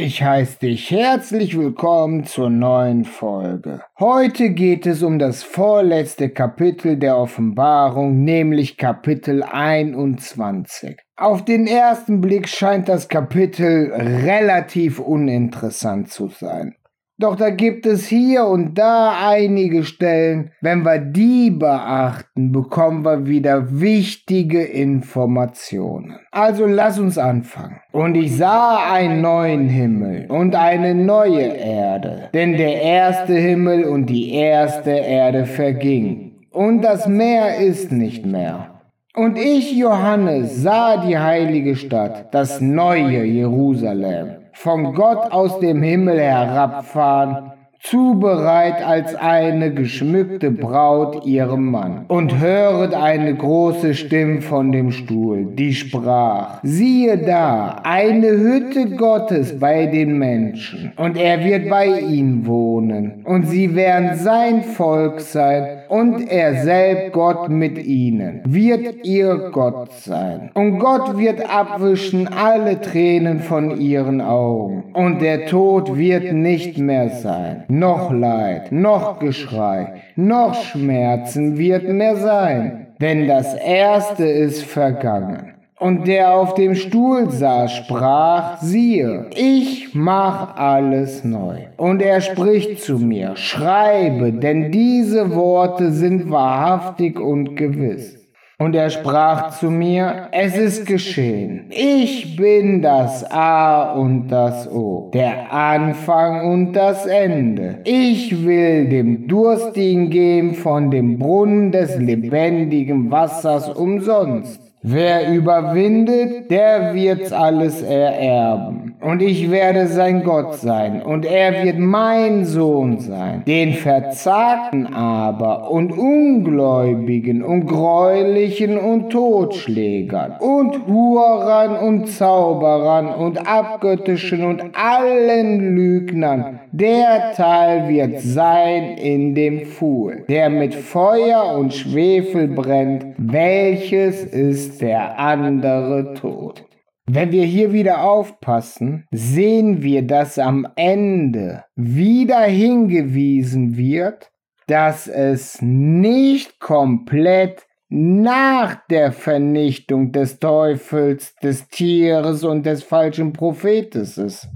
Ich heiße dich herzlich willkommen zur neuen Folge. Heute geht es um das vorletzte Kapitel der Offenbarung, nämlich Kapitel 21. Auf den ersten Blick scheint das Kapitel relativ uninteressant zu sein. Doch da gibt es hier und da einige Stellen, wenn wir die beachten, bekommen wir wieder wichtige Informationen. Also lass uns anfangen. Und ich sah einen neuen Himmel und eine neue Erde, denn der erste Himmel und die erste Erde vergingen, und das Meer ist nicht mehr. Und ich, Johannes, sah die heilige Stadt, das neue Jerusalem von Gott aus dem Himmel herabfahren zubereit als eine geschmückte Braut ihrem Mann. Und höret eine große Stimme von dem Stuhl, die sprach, siehe da, eine Hütte Gottes bei den Menschen, und er wird bei ihnen wohnen, und sie werden sein Volk sein, und er selbst Gott mit ihnen, wird ihr Gott sein. Und Gott wird abwischen alle Tränen von ihren Augen, und der Tod wird nicht mehr sein. Noch Leid, noch Geschrei, noch Schmerzen wird mehr sein, denn das Erste ist vergangen. Und der auf dem Stuhl saß, sprach, siehe, ich mach alles neu. Und er spricht zu mir, schreibe, denn diese Worte sind wahrhaftig und gewiss. Und er sprach zu mir, es ist geschehen. Ich bin das A und das O, der Anfang und das Ende. Ich will dem Durstigen geben von dem Brunnen des lebendigen Wassers umsonst. Wer überwindet, der wird's alles ererben. Und ich werde sein Gott sein, und er wird mein Sohn sein. Den Verzagten aber und Ungläubigen und Gräulichen und Totschlägern und Hurern und Zauberern und Abgöttischen und allen Lügnern, der Teil wird sein in dem Pfuhl, der mit Feuer und Schwefel brennt, welches ist der andere Tod. Wenn wir hier wieder aufpassen, sehen wir, dass am Ende wieder hingewiesen wird, dass es nicht komplett nach der Vernichtung des Teufels, des Tieres und des falschen Prophetes ist.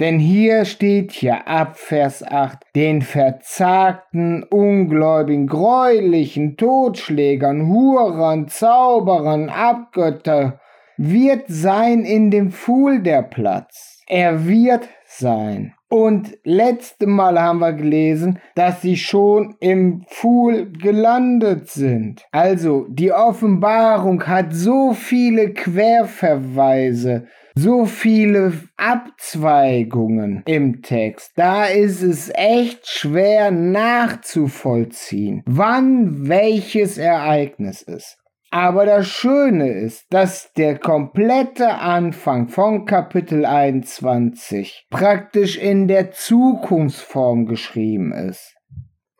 Denn hier steht hier ab Vers 8, den verzagten, ungläubigen, gräulichen, Totschlägern, Hurern, Zauberern, Abgötter wird sein in dem Pfuhl der Platz. Er wird sein. Und letzte Mal haben wir gelesen, dass sie schon im Pfuhl gelandet sind. Also die Offenbarung hat so viele Querverweise so viele Abzweigungen im Text. Da ist es echt schwer nachzuvollziehen, wann welches Ereignis ist. Aber das Schöne ist, dass der komplette Anfang von Kapitel 21 praktisch in der Zukunftsform geschrieben ist.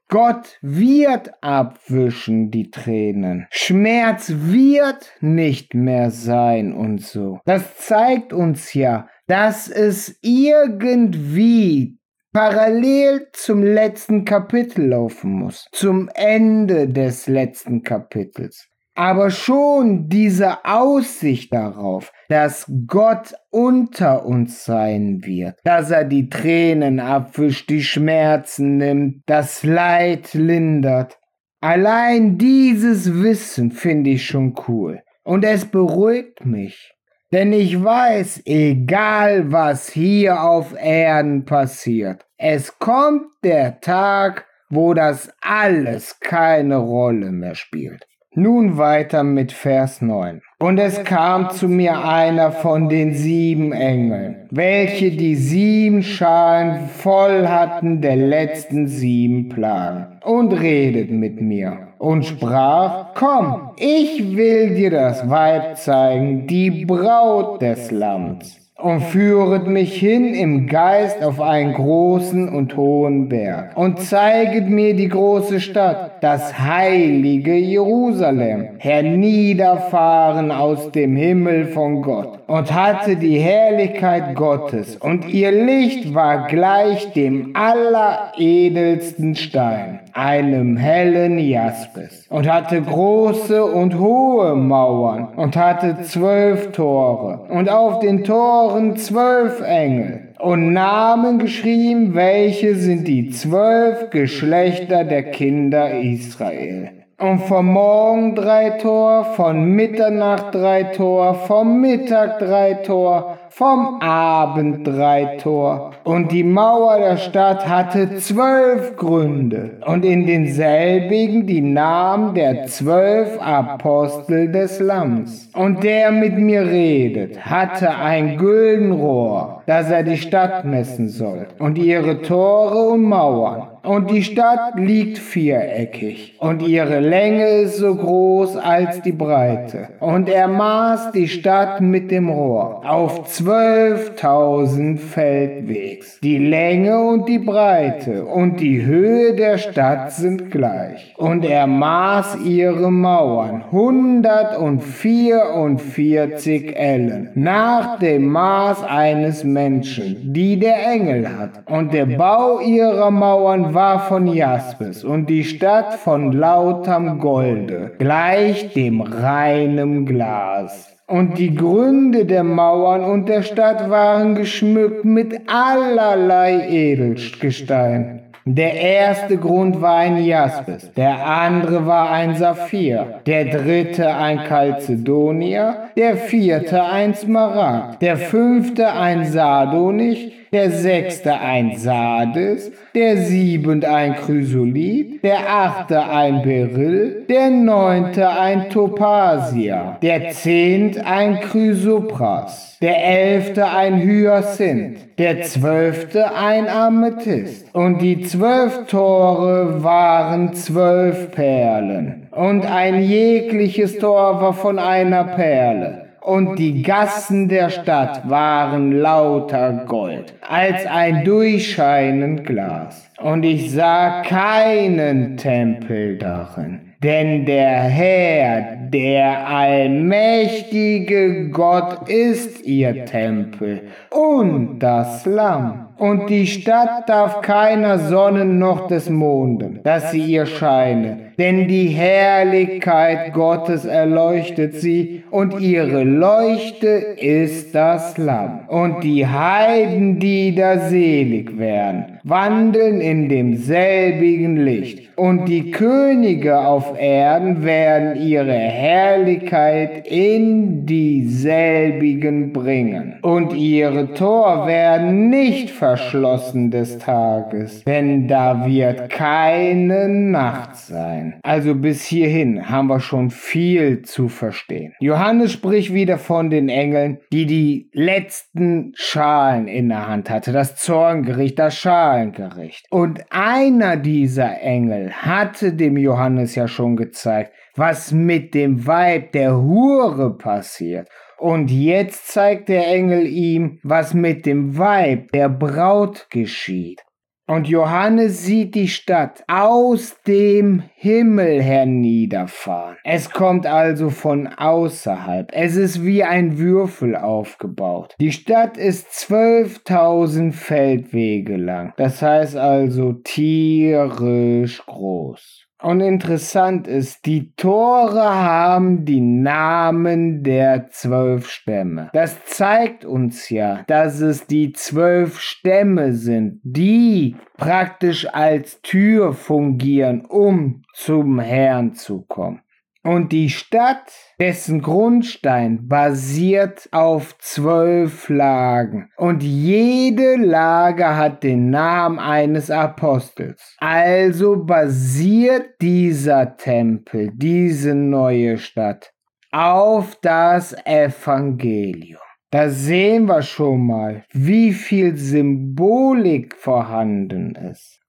Gott wird abwischen die Tränen. Schmerz wird nicht mehr sein und so. Das zeigt uns ja, dass es irgendwie parallel zum letzten Kapitel laufen muss. Zum Ende des letzten Kapitels aber schon diese Aussicht darauf, dass Gott unter uns sein wird, dass er die Tränen abwischt, die Schmerzen nimmt, das Leid lindert. Allein dieses Wissen finde ich schon cool und es beruhigt mich. Denn ich weiß, egal was hier auf Erden passiert, es kommt der Tag, wo das alles keine Rolle mehr spielt. Nun weiter mit Vers 9. Und es kam zu mir einer von den sieben Engeln, welche die sieben Schalen voll hatten der letzten sieben Plagen, und redet mit mir und sprach, komm, ich will dir das Weib zeigen, die Braut des Lamms und führet mich hin im Geist auf einen großen und hohen Berg. Und zeiget mir die große Stadt, das heilige Jerusalem, herniederfahren aus dem Himmel von Gott und hatte die Herrlichkeit Gottes, und ihr Licht war gleich dem alleredelsten Stein, einem hellen Jaspis, und hatte große und hohe Mauern, und hatte zwölf Tore, und auf den Toren zwölf Engel und Namen geschrieben, welche sind die zwölf Geschlechter der Kinder Israel. Und vom Morgen drei Tor, von Mitternacht drei Tor, vom Mittag drei Tor, vom Abend drei Tor. Und die Mauer der Stadt hatte zwölf Gründe. Und in denselbigen die Namen der zwölf Apostel des Lamms. Und der mit mir redet, hatte ein gülden Rohr, dass er die Stadt messen soll. Und ihre Tore und Mauern und die Stadt liegt viereckig und ihre Länge ist so groß als die Breite. Und er maß die Stadt mit dem Rohr auf zwölftausend Feldwegs. Die Länge und die Breite und die Höhe der Stadt sind gleich. Und er maß ihre Mauern hundertundvierundvierzig Ellen nach dem Maß eines Menschen, die der Engel hat. Und der Bau ihrer Mauern war von Jaspis und die Stadt von lauterm Golde, gleich dem reinem Glas. Und die Gründe der Mauern und der Stadt waren geschmückt mit allerlei Edelgestein. Der erste Grund war ein Jaspis, der andere war ein Saphir, der dritte ein Chalcedonier, der vierte ein Smaragd, der fünfte ein Sardonich, der sechste ein Sardes, der siebente ein Chrysolith, der achte ein Beryl, der neunte ein Topasia, der zehnt ein Chrysopras, der elfte ein Hyacinth, der zwölfte ein Amethyst. Und die zwölf Tore waren zwölf Perlen, und ein jegliches Tor war von einer Perle und die Gassen der Stadt waren lauter Gold, als ein durchscheinend Glas. Und ich sah keinen Tempel darin. Denn der Herr, der allmächtige Gott ist ihr Tempel und das Lamm. Und die Stadt darf keiner Sonnen noch des Mondes, dass sie ihr scheine, denn die Herrlichkeit Gottes erleuchtet sie, und ihre Leuchte ist das Lamm. Und die Heiden, die da selig werden, wandeln in demselbigen Licht, und die Könige auf Erden werden ihre Herrlichkeit in dieselbigen bringen, und ihre Tor werden nicht verschlossen des Tages, denn da wird keine Nacht sein. Also bis hierhin haben wir schon viel zu verstehen. Johannes spricht wieder von den Engeln, die die letzten Schalen in der Hand hatte, das Zorngericht, das Schalengericht. Und einer dieser Engel hatte dem Johannes ja schon gezeigt, was mit dem Weib der Hure passiert. Und jetzt zeigt der Engel ihm, was mit dem Weib, der Braut geschieht. Und Johannes sieht die Stadt aus dem Himmel herniederfahren. Es kommt also von außerhalb. Es ist wie ein Würfel aufgebaut. Die Stadt ist 12.000 Feldwege lang. Das heißt also tierisch groß. Und interessant ist, die Tore haben die Namen der zwölf Stämme. Das zeigt uns ja, dass es die zwölf Stämme sind, die praktisch als Tür fungieren, um zum Herrn zu kommen. Und die Stadt, dessen Grundstein basiert auf zwölf Lagen. Und jede Lage hat den Namen eines Apostels. Also basiert dieser Tempel, diese neue Stadt, auf das Evangelium. Da sehen wir schon mal, wie viel Symbolik vorhanden ist.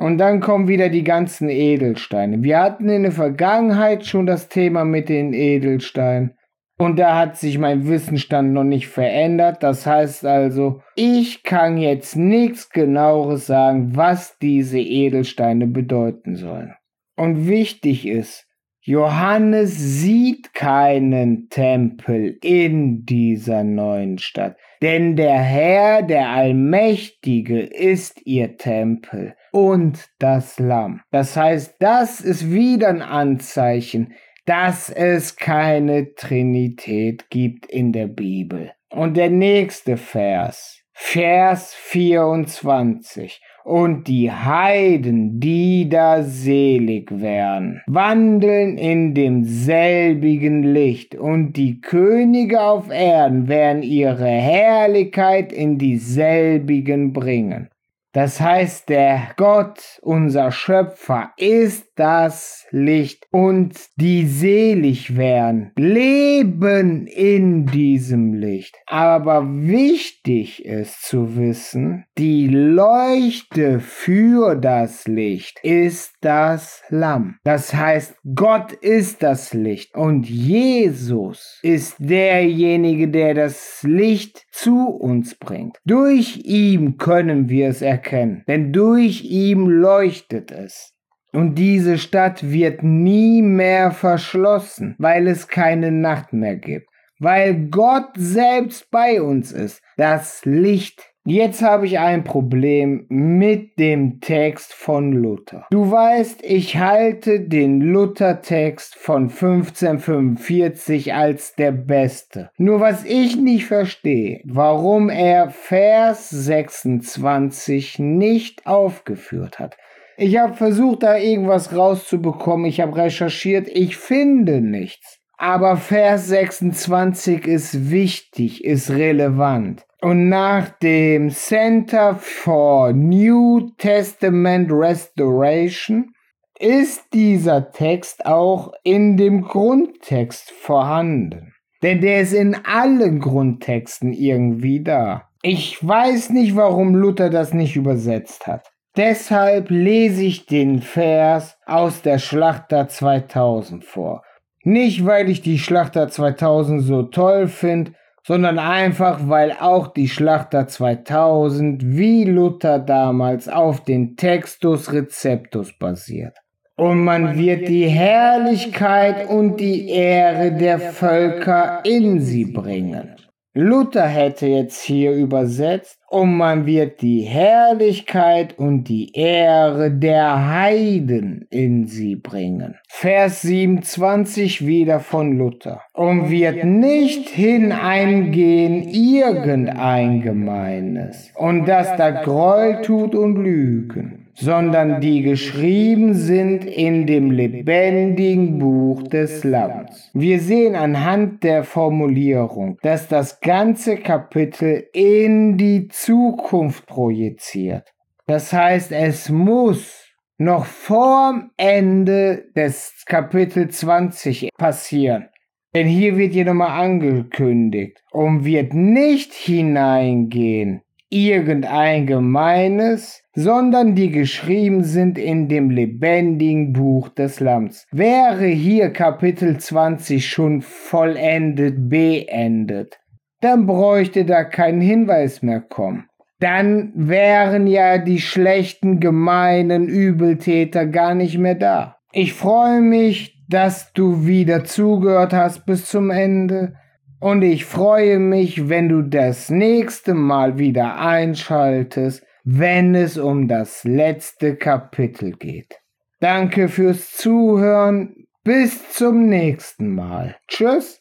Und dann kommen wieder die ganzen Edelsteine. Wir hatten in der Vergangenheit schon das Thema mit den Edelsteinen. Und da hat sich mein Wissensstand noch nicht verändert. Das heißt also, ich kann jetzt nichts genaueres sagen, was diese Edelsteine bedeuten sollen. Und wichtig ist, Johannes sieht keinen Tempel in dieser neuen Stadt, denn der Herr, der Allmächtige, ist ihr Tempel und das Lamm. Das heißt, das ist wieder ein Anzeichen, dass es keine Trinität gibt in der Bibel. Und der nächste Vers, Vers 24 und die Heiden, die da selig wären, wandeln in demselbigen Licht, und die Könige auf Erden werden ihre Herrlichkeit in dieselbigen bringen. Das heißt, der Gott, unser Schöpfer, ist das Licht und die selig werden, leben in diesem Licht. Aber wichtig ist zu wissen, die Leuchte für das Licht ist das Lamm. Das heißt, Gott ist das Licht und Jesus ist derjenige, der das Licht zu uns bringt. Durch ihn können wir es erkennen, denn durch ihn leuchtet es. Und diese Stadt wird nie mehr verschlossen, weil es keine Nacht mehr gibt, weil Gott selbst bei uns ist, das Licht. Jetzt habe ich ein Problem mit dem Text von Luther. Du weißt, ich halte den Luther-Text von 1545 als der beste. Nur was ich nicht verstehe, warum er Vers 26 nicht aufgeführt hat. Ich habe versucht, da irgendwas rauszubekommen. Ich habe recherchiert. Ich finde nichts. Aber Vers 26 ist wichtig, ist relevant. Und nach dem Center for New Testament Restoration ist dieser Text auch in dem Grundtext vorhanden. Denn der ist in allen Grundtexten irgendwie da. Ich weiß nicht, warum Luther das nicht übersetzt hat. Deshalb lese ich den Vers aus der Schlachter 2000 vor. Nicht, weil ich die Schlachter 2000 so toll finde, sondern einfach, weil auch die Schlachter 2000 wie Luther damals auf den Textus Receptus basiert. Und man wird die Herrlichkeit und die Ehre der Völker in sie bringen. Luther hätte jetzt hier übersetzt, und man wird die Herrlichkeit und die Ehre der Heiden in sie bringen. Vers 27 wieder von Luther. Und wird nicht hineingehen irgendein Gemeines, und das da Groll tut und Lügen sondern die geschrieben sind in dem lebendigen Buch des Lamms. Wir sehen anhand der Formulierung, dass das ganze Kapitel in die Zukunft projiziert. Das heißt, es muss noch vorm Ende des Kapitel 20 passieren. Denn hier wird hier nochmal angekündigt und wird nicht hineingehen irgendein Gemeines, sondern die geschrieben sind in dem lebendigen Buch des Lamms. Wäre hier Kapitel 20 schon vollendet beendet, dann bräuchte da kein Hinweis mehr kommen. Dann wären ja die schlechten, gemeinen Übeltäter gar nicht mehr da. Ich freue mich, dass du wieder zugehört hast bis zum Ende. Und ich freue mich, wenn du das nächste Mal wieder einschaltest, wenn es um das letzte Kapitel geht. Danke fürs Zuhören. Bis zum nächsten Mal. Tschüss.